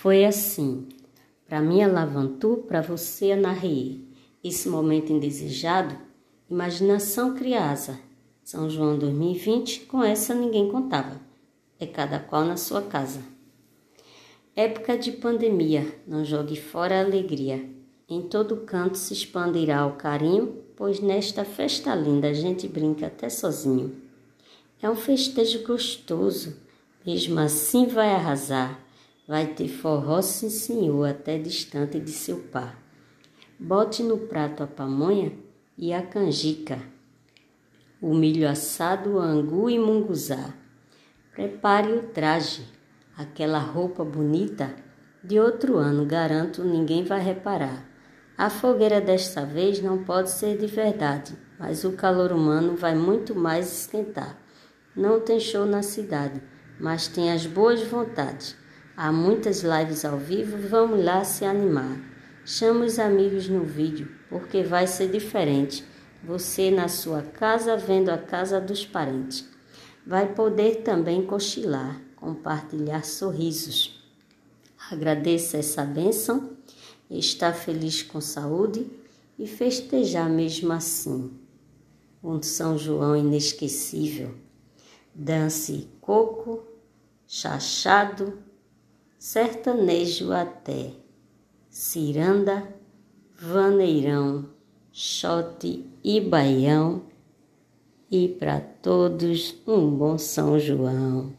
Foi assim. Para minha lavantu, para você anarrei. Esse momento indesejado, imaginação criasa. São João 2020, com essa ninguém contava. É cada qual na sua casa. Época de pandemia, não jogue fora a alegria. Em todo canto se expandirá o carinho, pois nesta festa linda a gente brinca até sozinho. É um festejo gostoso, mesmo assim vai arrasar. Vai ter forró, sim senhor, até distante de seu par. Bote no prato a pamonha e a canjica, o milho assado, o angu e munguzá. Prepare o traje, aquela roupa bonita, de outro ano, garanto, ninguém vai reparar. A fogueira desta vez não pode ser de verdade, mas o calor humano vai muito mais esquentar. Não tem show na cidade, mas tem as boas vontades. Há muitas lives ao vivo, vamos lá se animar. Chama os amigos no vídeo, porque vai ser diferente. Você na sua casa vendo a casa dos parentes. Vai poder também cochilar, compartilhar sorrisos. Agradeça essa bênção, estar feliz com saúde e festejar mesmo assim. Um São João inesquecível. Dance coco, chachado, sertanejo até, ciranda, vaneirão, xote e baião, e para todos um bom São João.